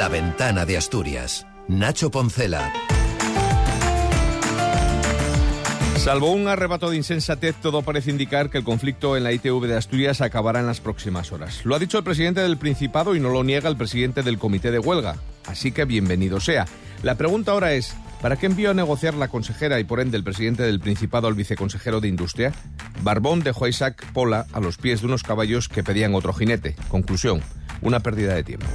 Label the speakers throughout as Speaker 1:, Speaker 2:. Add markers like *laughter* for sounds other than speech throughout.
Speaker 1: La ventana de Asturias. Nacho Poncela.
Speaker 2: Salvo un arrebato de insensatez, todo parece indicar que el conflicto en la ITV de Asturias acabará en las próximas horas. Lo ha dicho el presidente del Principado y no lo niega el presidente del Comité de Huelga. Así que bienvenido sea. La pregunta ahora es, ¿para qué envió a negociar la consejera y por ende el presidente del Principado al viceconsejero de Industria? Barbón dejó a Isaac Pola a los pies de unos caballos que pedían otro jinete. Conclusión, una pérdida de tiempo.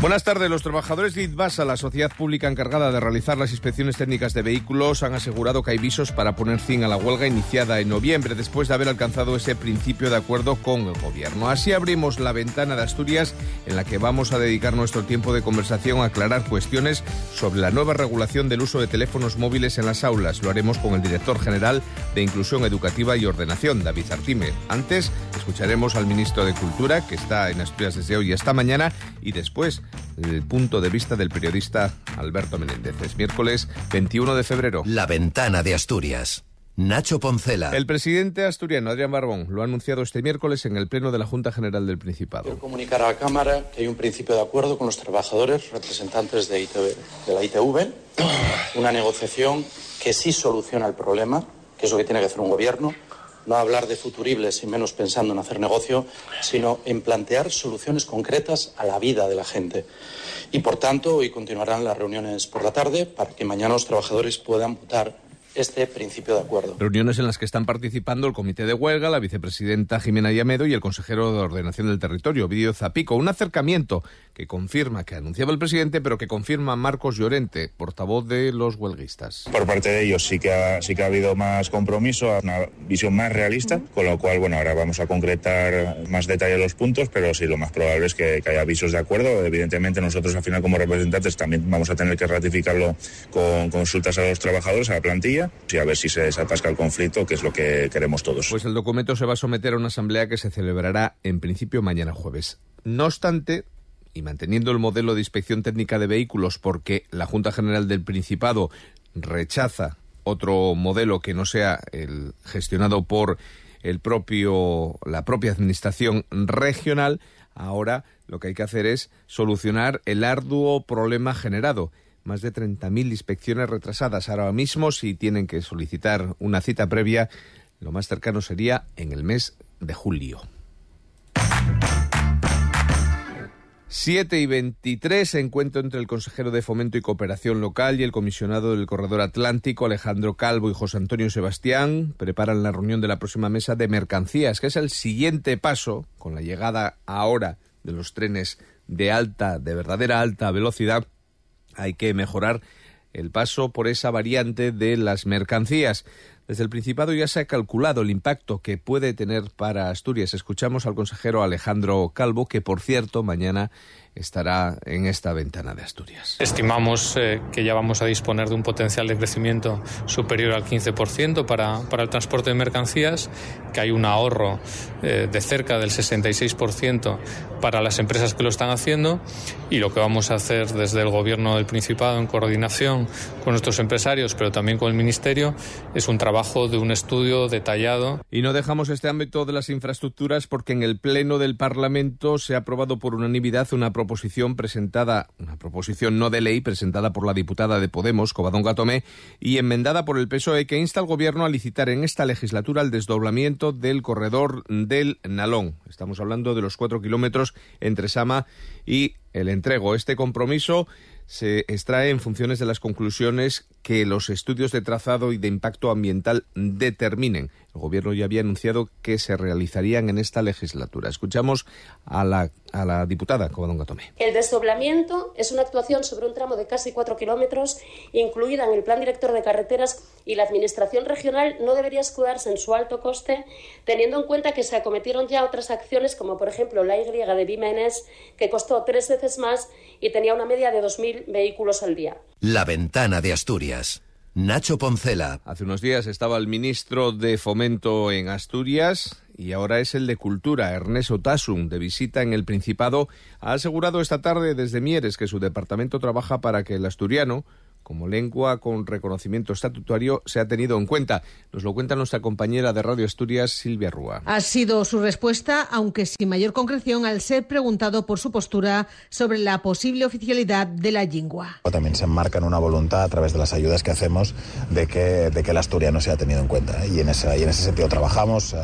Speaker 2: Buenas tardes. Los trabajadores de IDVASA, la sociedad pública encargada de realizar las inspecciones técnicas de vehículos, han asegurado que hay visos para poner fin a la huelga iniciada en noviembre, después de haber alcanzado ese principio de acuerdo con el gobierno. Así abrimos la ventana de Asturias, en la que vamos a dedicar nuestro tiempo de conversación a aclarar cuestiones sobre la nueva regulación del uso de teléfonos móviles en las aulas. Lo haremos con el director general de Inclusión Educativa y Ordenación, David Artime. Antes, escucharemos al ministro de Cultura, que está en Asturias desde hoy y esta mañana, y después el punto de vista del periodista Alberto Menéndez. Es miércoles 21 de febrero.
Speaker 1: La ventana de Asturias. Nacho Poncela.
Speaker 2: El presidente asturiano Adrián Barbón lo ha anunciado este miércoles en el Pleno de la Junta General del Principado.
Speaker 3: Quiero comunicar a la Cámara que hay un principio de acuerdo con los trabajadores representantes de, ITV, de la ITV, una negociación que sí soluciona el problema, que es lo que tiene que hacer un gobierno, no hablar de futuribles y menos pensando en hacer negocio, sino en plantear soluciones concretas a la vida de la gente. Y por tanto, hoy continuarán las reuniones por la tarde para que mañana los trabajadores puedan votar este principio de acuerdo.
Speaker 2: Reuniones en las que están participando el Comité de Huelga, la vicepresidenta Jimena Yamedo y el consejero de Ordenación del Territorio, Vidio Zapico. Un acercamiento que confirma, que anunciaba el presidente, pero que confirma Marcos Llorente, portavoz de los huelguistas.
Speaker 4: Por parte de ellos sí que ha, sí que ha habido más compromiso, una visión más realista, con lo cual, bueno, ahora vamos a concretar más detalle los puntos, pero sí, lo más probable es que, que haya avisos de acuerdo. Evidentemente, nosotros al final como representantes también vamos a tener que ratificarlo con consultas a los trabajadores, a la plantilla y a ver si se desatasca el conflicto, que es lo que queremos todos.
Speaker 2: Pues el documento se va a someter a una asamblea que se celebrará en principio mañana jueves. No obstante, y manteniendo el modelo de inspección técnica de vehículos porque la Junta General del Principado rechaza otro modelo que no sea el gestionado por el propio la propia administración regional, ahora lo que hay que hacer es solucionar el arduo problema generado más de 30.000 inspecciones retrasadas. Ahora mismo, si tienen que solicitar una cita previa, lo más cercano sería en el mes de julio. 7 y 23, encuentro entre el consejero de Fomento y Cooperación Local y el comisionado del Corredor Atlántico, Alejandro Calvo y José Antonio Sebastián, preparan la reunión de la próxima mesa de mercancías, que es el siguiente paso, con la llegada ahora de los trenes de alta, de verdadera alta velocidad, hay que mejorar el paso por esa variante de las mercancías. Desde el Principado ya se ha calculado el impacto que puede tener para Asturias. Escuchamos al consejero Alejandro Calvo, que por cierto mañana estará en esta ventana de Asturias.
Speaker 5: Estimamos eh, que ya vamos a disponer de un potencial de crecimiento superior al 15% para, para el transporte de mercancías, que hay un ahorro eh, de cerca del 66% para las empresas que lo están haciendo y lo que vamos a hacer desde el Gobierno del Principado en coordinación con nuestros empresarios, pero también con el Ministerio, es un trabajo de un estudio detallado.
Speaker 2: Y no dejamos este ámbito de las infraestructuras porque en el Pleno del Parlamento se ha aprobado por unanimidad una proposición presentada, una proposición no de ley presentada por la diputada de Podemos, Covadonga Tomé, y enmendada por el PSOE que insta al Gobierno a licitar en esta legislatura el desdoblamiento del corredor del Nalón. Estamos hablando de los cuatro kilómetros entre Sama y el entrego. Este compromiso se extrae en funciones de las conclusiones que los estudios de trazado y de impacto ambiental determinen. El Gobierno ya había anunciado que se realizarían en esta legislatura. Escuchamos a la, a la diputada Covadonga Tomé.
Speaker 6: El desdoblamiento es una actuación sobre un tramo de casi cuatro kilómetros, incluida en el Plan Director de Carreteras, y la Administración regional no debería escudarse en su alto coste, teniendo en cuenta que se acometieron ya otras acciones, como por ejemplo la Y de Bimenes, que costó tres veces más y tenía una media de 2.000 vehículos al día.
Speaker 1: La ventana de Asturias. Nacho Poncela.
Speaker 2: Hace unos días estaba el ministro de Fomento en Asturias y ahora es el de Cultura, Ernesto Tasum, de visita en el Principado. Ha asegurado esta tarde desde Mieres que su departamento trabaja para que el asturiano como lengua con reconocimiento estatutario se ha tenido en cuenta. Nos lo cuenta nuestra compañera de Radio Asturias, Silvia Rúa.
Speaker 7: Ha sido su respuesta, aunque sin mayor concreción, al ser preguntado por su postura sobre la posible oficialidad de la lengua.
Speaker 8: También se enmarca en una voluntad a través de las ayudas que hacemos de que, de que el asturiano sea tenido en cuenta. ¿eh? Y, en esa, y en ese sentido trabajamos. Eh,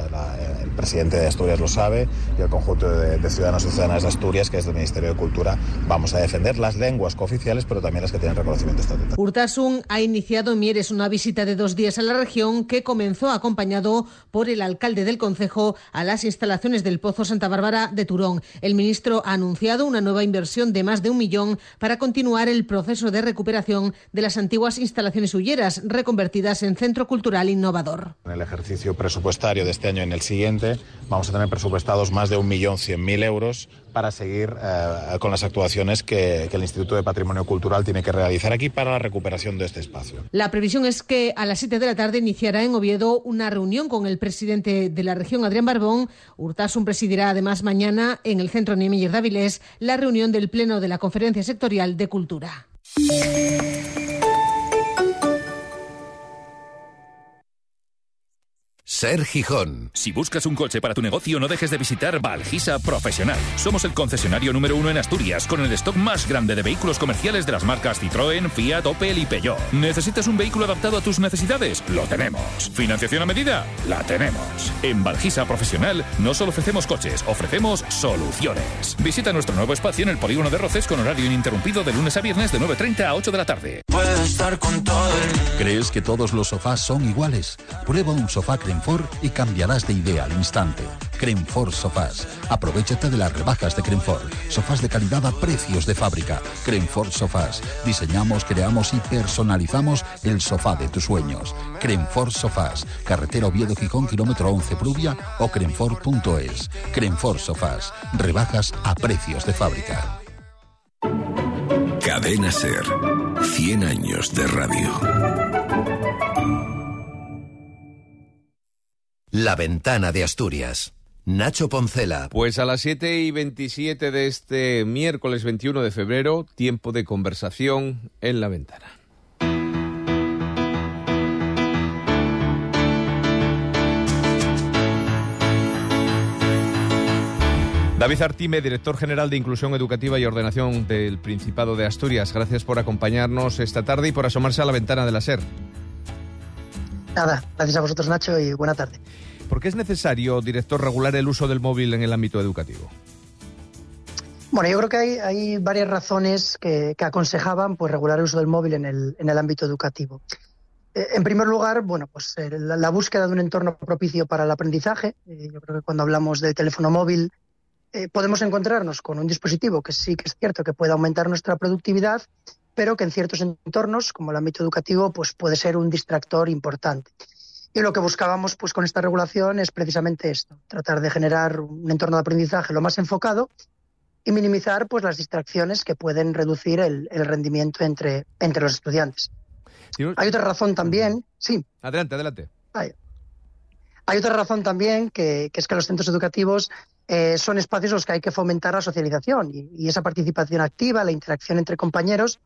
Speaker 8: el presidente de Asturias lo sabe y el conjunto de, de ciudadanos y ciudadanas de Asturias, que es del Ministerio de Cultura, vamos a defender las lenguas cooficiales, pero también las que tienen reconocimiento estatutario.
Speaker 7: Urtasun ha iniciado en Mieres una visita de dos días a la región que comenzó acompañado por el alcalde del concejo a las instalaciones del Pozo Santa Bárbara de Turón. El ministro ha anunciado una nueva inversión de más de un millón para continuar el proceso de recuperación de las antiguas instalaciones hulleras reconvertidas en centro cultural innovador.
Speaker 8: En el ejercicio presupuestario de este año y en el siguiente vamos a tener presupuestados más de un millón cien mil euros para seguir eh, con las actuaciones que, el Instituto de Patrimonio Cultural tiene que realizar aquí para la recuperación de este espacio.
Speaker 7: La previsión es que a las 7 de la tarde iniciará en Oviedo una reunión con el presidente de la región, Adrián Barbón. Urtasun presidirá además mañana en el Centro Niemeyer de Avilés la reunión del Pleno de la Conferencia Sectorial de Cultura.
Speaker 1: Ser Gijón.
Speaker 9: Si buscas un coche para tu negocio, no dejes de visitar Valgisa Profesional. Somos el concesionario número uno en Asturias, con el stock más grande de vehículos comerciales de las marcas Citroën, Fiat, Opel y Peugeot. ¿Necesitas un vehículo adaptado a tus necesidades? Lo tenemos. ¿Financiación a medida? La tenemos. En Valgisa Profesional no solo ofrecemos coches, ofrecemos soluciones. Visita nuestro nuevo espacio en el Polígono de Roces con horario ininterrumpido de lunes a viernes de 9.30 a 8 de la tarde.
Speaker 10: Estar con todo el...
Speaker 11: ¿Crees que todos los sofás son iguales? Prueba un sofá Crenfor y cambiarás de idea al instante. Crenfor Sofás. Aprovechate de las rebajas de Crenfor. Sofás de calidad a precios de fábrica. Crenfor Sofás. Diseñamos, creamos y personalizamos el sofá de tus sueños. Crenfor Sofás. Carretera Oviedo Gijón, kilómetro 11 Pruvia o crenfor.es. Crenfor Sofás. Rebajas a precios de fábrica.
Speaker 1: Cadena Ser. 100 años de radio. La ventana de Asturias. Nacho Poncela.
Speaker 2: Pues a las 7 y 27 de este miércoles 21 de febrero, tiempo de conversación en la ventana. David Artime, director general de Inclusión Educativa y Ordenación del Principado de Asturias, gracias por acompañarnos esta tarde y por asomarse a la ventana de la SER.
Speaker 12: Nada, gracias a vosotros Nacho y buena tarde.
Speaker 2: ¿Por qué es necesario, director, regular el uso del móvil en el ámbito educativo?
Speaker 12: Bueno, yo creo que hay, hay varias razones que, que, aconsejaban pues, regular el uso del móvil en el, en el ámbito educativo. Eh, en primer lugar, bueno, pues eh, la, la, búsqueda de un entorno propicio para el aprendizaje. Eh, yo creo que cuando hablamos de teléfono móvil eh, podemos encontrarnos con un dispositivo que sí que es cierto que puede aumentar nuestra productividad, pero que en ciertos entornos, como el ámbito educativo, pues puede ser un distractor importante. Y lo que buscábamos pues, con esta regulación es precisamente esto, tratar de generar un entorno de aprendizaje lo más enfocado y minimizar pues, las distracciones que pueden reducir el, el rendimiento entre, entre los estudiantes. Hay otra razón también, sí.
Speaker 2: Adelante, adelante.
Speaker 12: Hay, hay otra razón también, que, que, es que los centros educativos eh, son espacios en los que hay que fomentar la socialización y, esa participación activa, la interacción entre compañeros,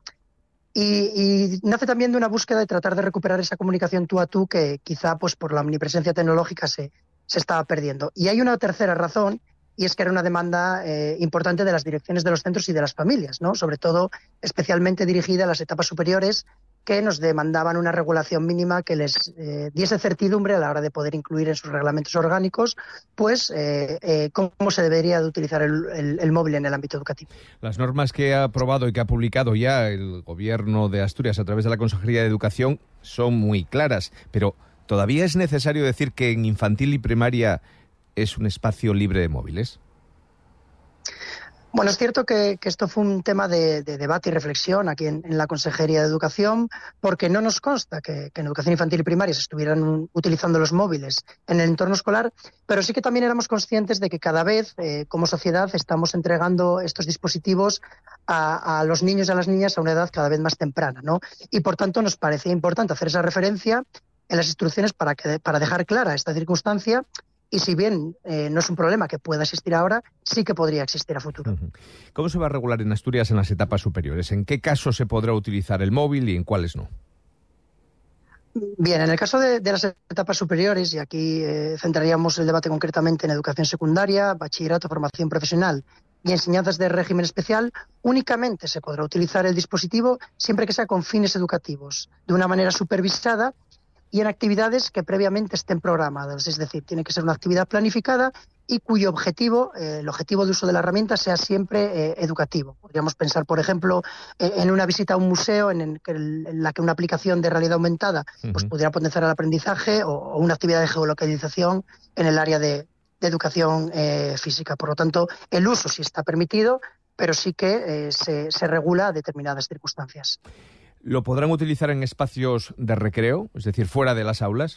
Speaker 12: y, y, nace también de una búsqueda de tratar de recuperar esa comunicación tú a tú que quizá pues por la omnipresencia tecnológica se, se estaba perdiendo. Y hay una tercera razón, y es que era una demanda eh, importante de las direcciones de los centros y de las familias, ¿no? sobre todo especialmente dirigida a las etapas superiores que nos demandaban una regulación mínima que les eh, diese certidumbre a la hora de poder incluir en sus reglamentos orgánicos, pues, eh, eh, cómo se debería de utilizar el, el, el, móvil en el ámbito educativo.
Speaker 2: Las normas que ha aprobado y que ha publicado ya el Gobierno de Asturias a través de la Consejería de Educación son muy claras, pero ¿todavía es necesario decir que en infantil y primaria es un espacio libre de móviles?
Speaker 12: Bueno, es cierto que, esto fue un tema de, de debate y reflexión aquí en, la Consejería de Educación, porque no nos consta que, que, en educación infantil y primaria se estuvieran utilizando los móviles en el entorno escolar, pero sí que también éramos conscientes de que cada vez, eh, como sociedad, estamos entregando estos dispositivos a, a, los niños y a las niñas a una edad cada vez más temprana, ¿no? Y por tanto nos parecía importante hacer esa referencia en las instrucciones para, que, para dejar clara esta circunstancia y si bien eh, no es un problema que pueda existir ahora, sí que podría existir a futuro.
Speaker 2: ¿Cómo se va a regular en Asturias en las etapas superiores? ¿En qué casos se podrá utilizar el móvil y en cuáles no?
Speaker 12: Bien, en el caso de, las etapas superiores, y aquí eh, centraríamos el debate concretamente en educación secundaria, bachillerato, formación profesional y enseñanzas de régimen especial, únicamente se podrá utilizar el dispositivo siempre que sea con fines educativos, de una manera supervisada y en actividades que previamente estén programadas. Es decir, tiene que ser una actividad planificada y cuyo objetivo, eh, el objetivo de uso de la herramienta, sea siempre eh, educativo. Podríamos pensar, por ejemplo, eh, en una visita a un museo en, la que una aplicación de realidad aumentada pues, pudiera potenciar el aprendizaje o, una actividad de geolocalización en el área de, educación física. Por lo tanto, el uso sí está permitido, pero sí que se, se regula a determinadas circunstancias.
Speaker 2: ¿Lo podrán utilizar en espacios de recreo, es decir, fuera de las aulas?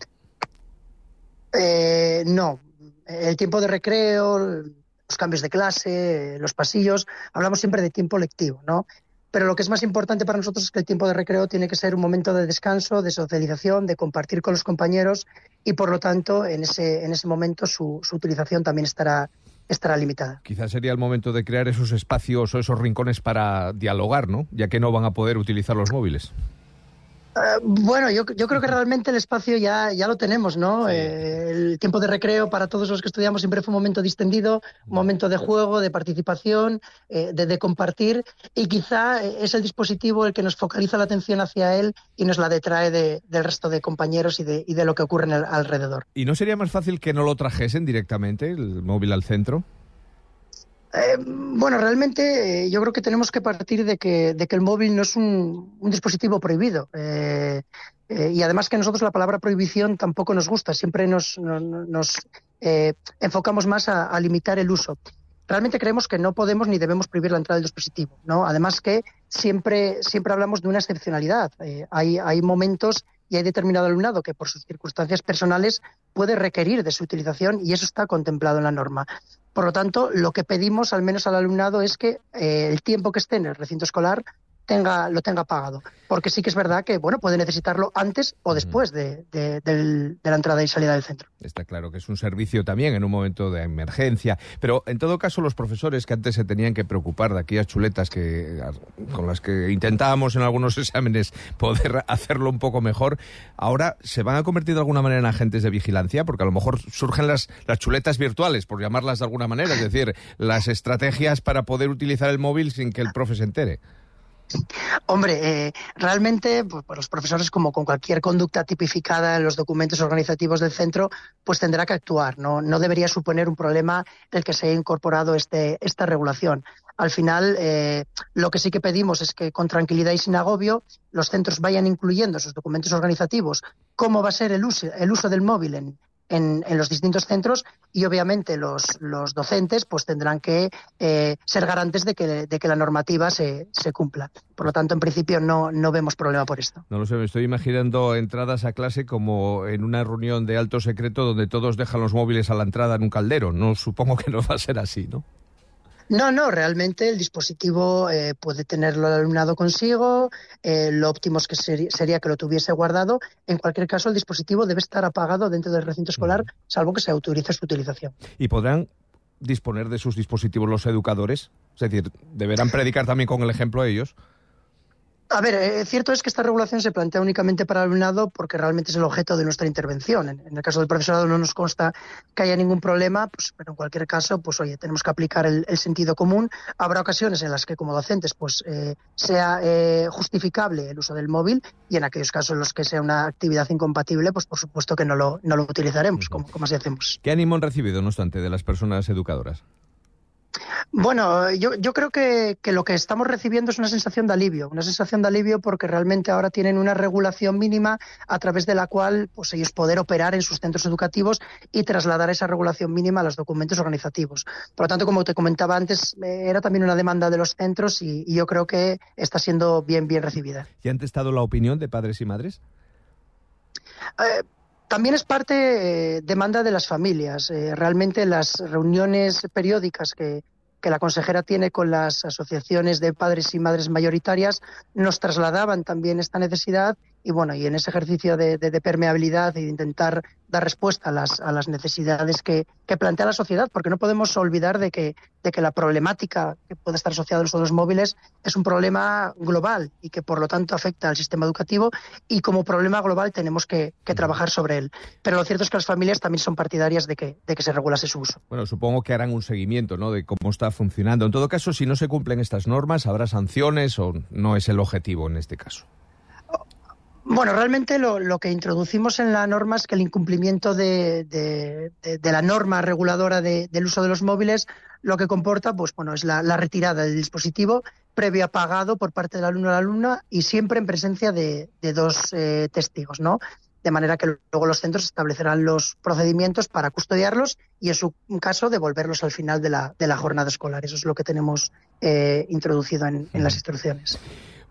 Speaker 12: Eh, no. El tiempo de recreo, los cambios de clase, los pasillos, hablamos siempre de tiempo lectivo, ¿no? Pero lo que es más importante para nosotros es que el tiempo de recreo tiene que ser un momento de descanso, de socialización, de compartir con los compañeros y, por lo tanto, en ese, en ese momento su, su utilización también estará, estará limitada.
Speaker 2: Quizás sería el momento de crear esos espacios o esos rincones para dialogar, ¿no? Ya que no van a poder utilizar los móviles.
Speaker 12: Eh, bueno, yo, creo que realmente el espacio ya, ya lo tenemos, ¿no? Eh, el tiempo de recreo para todos los que estudiamos siempre fue un momento distendido, un momento de juego, de participación, eh, de, compartir, y quizá es el dispositivo el que nos focaliza la atención hacia él y nos la detrae del resto de compañeros y de, y de lo que ocurre en el, alrededor.
Speaker 2: ¿Y no sería más fácil que no lo trajesen directamente, el móvil al centro?
Speaker 12: Eh, bueno, realmente eh, yo creo que tenemos que partir de que, de que el móvil no es un, dispositivo prohibido. Eh, y además que a nosotros la palabra prohibición tampoco nos gusta. Siempre nos, enfocamos más a, limitar el uso. Realmente creemos que no podemos ni debemos prohibir la entrada del dispositivo. ¿no? Además que siempre, siempre hablamos de una excepcionalidad. hay, hay momentos y hay determinado alumnado que por sus circunstancias personales puede requerir de su utilización y eso está contemplado en la norma. Por lo tanto, lo que pedimos, al menos al alumnado, es que eh, el tiempo que esté en el recinto escolar tenga, lo tenga pagado. Porque sí que es verdad que bueno, puede necesitarlo antes o después de, la entrada y salida del centro.
Speaker 2: Está claro que es un servicio también en un momento de emergencia. Pero en todo caso, los profesores que antes se tenían que preocupar de aquellas chuletas que, con las que intentábamos en algunos *laughs* exámenes poder hacerlo un poco mejor, ahora se van a convertir de alguna manera en agentes de vigilancia, porque a lo mejor surgen las, las chuletas virtuales, por llamarlas de alguna manera, es decir, las estrategias para poder utilizar el móvil sin que el profe se entere.
Speaker 12: Hombre, eh, realmente pues, los profesores, como con cualquier conducta tipificada en los documentos organizativos del centro, pues tendrá que actuar. No, no debería suponer un problema el que se haya incorporado este, esta regulación. Al final, eh, lo que sí que pedimos es que con tranquilidad y sin agobio los centros vayan incluyendo en sus documentos organizativos cómo va a ser el uso, el uso del móvil en, en, los distintos centros y obviamente los, los docentes pues tendrán que eh, ser garantes de que, de que la normativa se, se, cumpla. Por lo tanto, en principio no, no vemos problema por esto.
Speaker 2: No lo sé, me estoy imaginando entradas a clase como en una reunión de alto secreto donde todos dejan los móviles a la entrada en un caldero. No supongo que no va a ser así, ¿no?
Speaker 12: No, no, realmente el dispositivo eh, puede tenerlo el alumnado consigo, eh, lo óptimo es que sería que lo tuviese guardado. En cualquier caso, el dispositivo debe estar apagado dentro del recinto escolar, salvo que se autorice su utilización.
Speaker 2: ¿Y podrán disponer de sus dispositivos los educadores? Es decir, ¿deberán predicar también con el ejemplo ellos?
Speaker 12: A ver, eh, cierto es que esta regulación se plantea únicamente para el alumnado porque realmente es el objeto de nuestra intervención. En, el caso del profesorado no nos consta que haya ningún problema, pues, pero en cualquier caso, pues oye, tenemos que aplicar el, sentido común. Habrá ocasiones en las que como docentes pues eh, sea eh, justificable el uso del móvil y en aquellos casos en los que sea una actividad incompatible, pues por supuesto que no lo, no lo utilizaremos, como, como así hacemos.
Speaker 2: ¿Qué ánimo han recibido, no obstante, de las personas educadoras?
Speaker 12: Bueno, yo, yo creo que, lo que estamos recibiendo es una sensación de alivio, una sensación de alivio porque realmente ahora tienen una regulación mínima a través de la cual pues, ellos poder operar en sus centros educativos y trasladar esa regulación mínima a los documentos organizativos. Por lo tanto, como te comentaba antes, era también una demanda de los centros y, yo creo que está siendo bien, bien recibida.
Speaker 2: ¿Y han testado la opinión de padres y madres?
Speaker 12: Eh, también es parte eh, demanda de las familias. realmente las reuniones periódicas que, que la consejera tiene con las asociaciones de padres y madres mayoritarias nos trasladaban también esta necesidad y bueno, y en ese ejercicio de, permeabilidad y de intentar dar respuesta a las, a las necesidades que, plantea la sociedad, porque no podemos olvidar de que, de que la problemática que puede estar asociada a los móviles es un problema global y que por lo tanto afecta al sistema educativo y como problema global tenemos que, trabajar sobre él. Pero lo cierto es que las familias también son partidarias de que, de que se regulase su uso.
Speaker 2: Bueno, supongo que harán un seguimiento ¿no? de cómo está funcionando. En todo caso, si no se cumplen estas normas, ¿habrá sanciones o no es el objetivo en este caso?
Speaker 12: Bueno, realmente lo, que introducimos en la norma es que el incumplimiento de, la norma reguladora del uso de los móviles lo que comporta pues, bueno, es la, retirada del dispositivo previo apagado por parte del alumno o la alumna y siempre en presencia de, dos eh, testigos, ¿no? De manera que luego los centros establecerán los procedimientos para custodiarlos y, en su caso, devolverlos al final de la, jornada escolar. Eso es lo que tenemos eh, introducido en las instrucciones.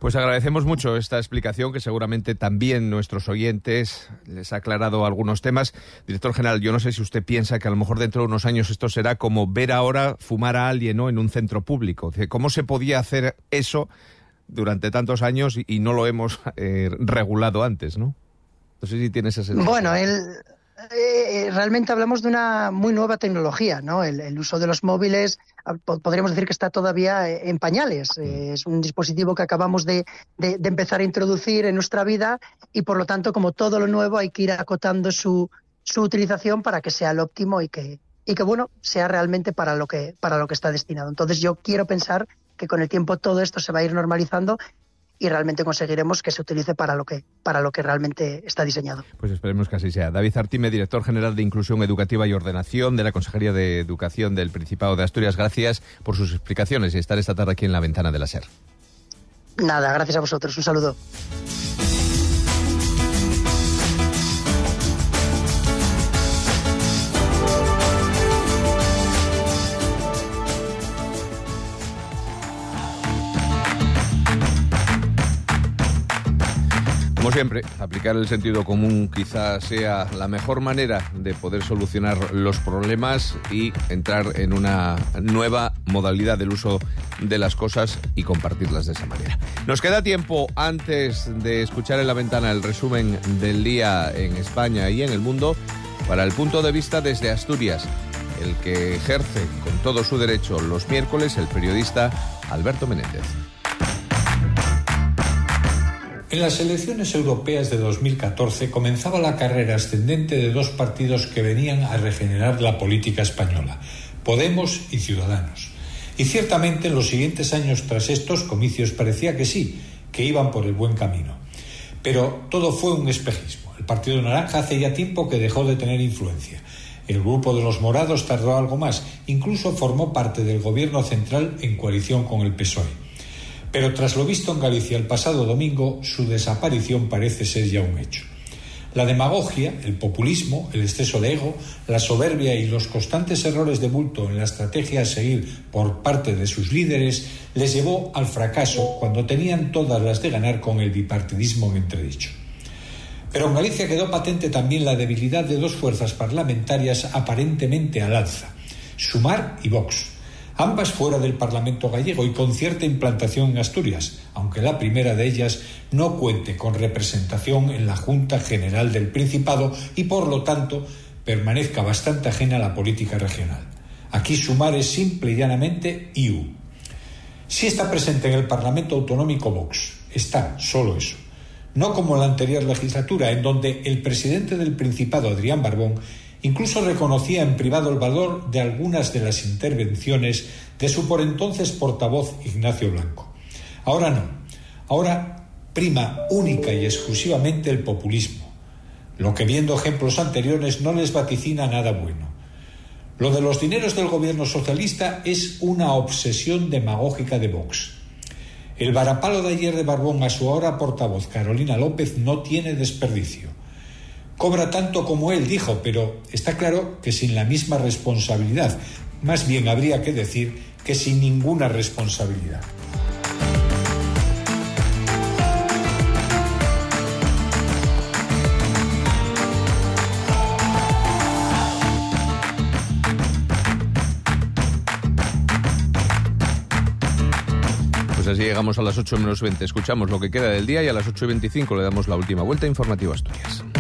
Speaker 2: Pues agradecemos mucho esta explicación que seguramente también nuestros oyentes les ha aclarado algunos temas. Director general, yo no sé si usted piensa que a lo mejor dentro de unos años esto será como ver ahora fumar a alguien ¿no? en un centro público. ¿Cómo se podía hacer eso durante tantos años y no lo hemos eh, regulado antes? ¿no? no sé si tienes ese.
Speaker 12: Bueno, el, eh, realmente hablamos de una muy nueva tecnología, ¿no? El, uso de los móviles, ah, podríamos decir que está todavía eh, en pañales. Mm. Eh, es un dispositivo que acabamos de, empezar a introducir en nuestra vida y, por lo tanto, como todo lo nuevo, hay que ir acotando su, su utilización para que sea lo óptimo y que, y que, bueno, sea realmente para lo que, para lo que está destinado. Entonces, yo quiero pensar que con el tiempo todo esto se va a ir normalizando y realmente conseguiremos que se utilice para lo que, para lo que realmente está diseñado.
Speaker 2: Pues esperemos que así sea. David Artime, director general de Inclusión Educativa y Ordenación de la Consejería de Educación del Principado de Asturias, gracias por sus explicaciones y estar esta tarde aquí en la ventana de la SER.
Speaker 12: Nada, gracias a vosotros. Un saludo.
Speaker 2: Siempre, aplicar el sentido común quizás sea la mejor manera de poder solucionar los problemas y entrar en una nueva modalidad del uso de las cosas y compartirlas de esa manera. Nos queda tiempo antes de escuchar en la ventana el resumen del día en España y en el mundo para el punto de vista desde Asturias, el que ejerce con todo su derecho los miércoles el periodista Alberto Menéndez.
Speaker 13: En las elecciones europeas de 2014 comenzaba la carrera ascendente de dos partidos que venían a regenerar la política española, Podemos y Ciudadanos. Y ciertamente en los siguientes años tras estos comicios parecía que sí, que iban por el buen camino. Pero todo fue un espejismo. El Partido Naranja hace ya tiempo que dejó de tener influencia. El grupo de los morados tardó algo más, incluso formó parte del gobierno central en coalición con el PSOE. Pero tras lo visto en Galicia el pasado domingo, su desaparición parece ser ya un hecho. La demagogia, el populismo, el exceso de ego, la soberbia y los constantes errores de bulto en la estrategia a seguir por parte de sus líderes les llevó al fracaso cuando tenían todas las de ganar con el bipartidismo en entredicho. Pero en Galicia quedó patente también la debilidad de dos fuerzas parlamentarias aparentemente al alza, Sumar y Vox ambas fuera del Parlamento gallego y con cierta implantación en Asturias, aunque la primera de ellas no cuente con representación en la Junta General del Principado y por lo tanto permanezca bastante ajena a la política regional. Aquí sumar es simple y llanamente IU. Si está presente en el Parlamento Autonómico Vox, está solo eso. No como la anterior legislatura, en donde el presidente del Principado, Adrián Barbón, Incluso reconocía en privado el valor de algunas de las intervenciones de su por entonces portavoz Ignacio Blanco. Ahora no. Ahora prima única y exclusivamente el populismo, lo que viendo ejemplos anteriores no les vaticina nada bueno. Lo de los dineros del gobierno socialista es una obsesión demagógica de Vox. El varapalo de ayer de Barbón a su ahora portavoz Carolina López no tiene desperdicio cobra tanto como él dijo, pero está claro que sin la misma responsabilidad. Más bien habría que decir que sin ninguna responsabilidad.
Speaker 2: Pues así llegamos a las 8 menos 20. Escuchamos lo que queda del día y a las 8 y 25 le damos la última vuelta informativa a Asturias.